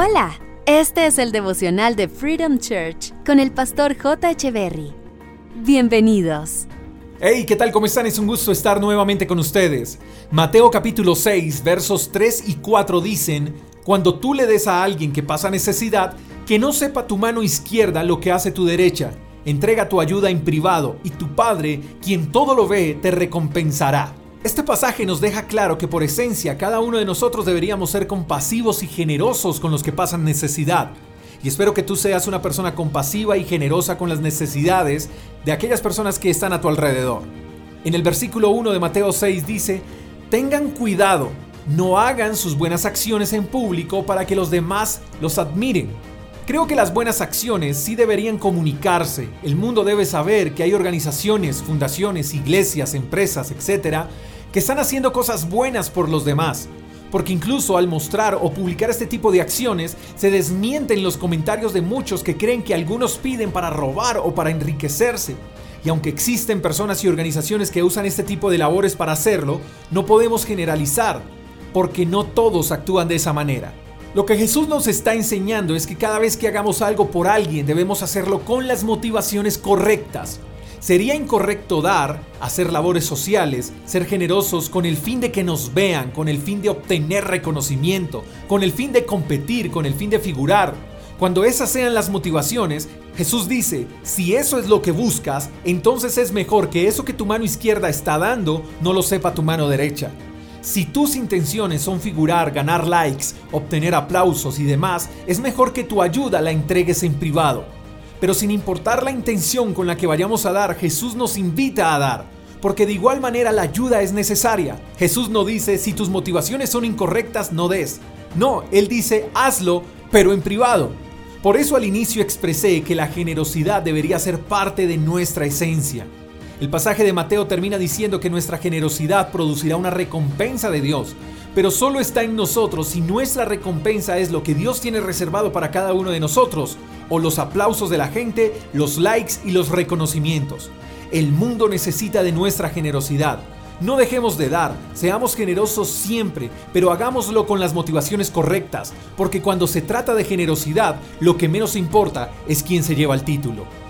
Hola, este es el devocional de Freedom Church con el pastor J. Echeverry. Bienvenidos. Hey, ¿qué tal? ¿Cómo están? Es un gusto estar nuevamente con ustedes. Mateo capítulo 6, versos 3 y 4 dicen, Cuando tú le des a alguien que pasa necesidad, que no sepa tu mano izquierda lo que hace tu derecha. Entrega tu ayuda en privado y tu Padre, quien todo lo ve, te recompensará. Este pasaje nos deja claro que por esencia cada uno de nosotros deberíamos ser compasivos y generosos con los que pasan necesidad. Y espero que tú seas una persona compasiva y generosa con las necesidades de aquellas personas que están a tu alrededor. En el versículo 1 de Mateo 6 dice, tengan cuidado, no hagan sus buenas acciones en público para que los demás los admiren. Creo que las buenas acciones sí deberían comunicarse. El mundo debe saber que hay organizaciones, fundaciones, iglesias, empresas, etcétera, que están haciendo cosas buenas por los demás. Porque incluso al mostrar o publicar este tipo de acciones, se desmienten los comentarios de muchos que creen que algunos piden para robar o para enriquecerse. Y aunque existen personas y organizaciones que usan este tipo de labores para hacerlo, no podemos generalizar, porque no todos actúan de esa manera. Lo que Jesús nos está enseñando es que cada vez que hagamos algo por alguien debemos hacerlo con las motivaciones correctas, Sería incorrecto dar, hacer labores sociales, ser generosos con el fin de que nos vean, con el fin de obtener reconocimiento, con el fin de competir, con el fin de figurar. Cuando esas sean las motivaciones, Jesús dice, si eso es lo que buscas, entonces es mejor que eso que tu mano izquierda está dando no lo sepa tu mano derecha. Si tus intenciones son figurar, ganar likes, obtener aplausos y demás, es mejor que tu ayuda la entregues en privado. Pero sin importar la intención con la que vayamos a dar, Jesús nos invita a dar. Porque de igual manera la ayuda es necesaria. Jesús no dice, si tus motivaciones son incorrectas, no des. No, Él dice, hazlo, pero en privado. Por eso al inicio expresé que la generosidad debería ser parte de nuestra esencia. El pasaje de Mateo termina diciendo que nuestra generosidad producirá una recompensa de Dios, pero solo está en nosotros si nuestra recompensa es lo que Dios tiene reservado para cada uno de nosotros, o los aplausos de la gente, los likes y los reconocimientos. El mundo necesita de nuestra generosidad. No dejemos de dar, seamos generosos siempre, pero hagámoslo con las motivaciones correctas, porque cuando se trata de generosidad, lo que menos importa es quién se lleva el título.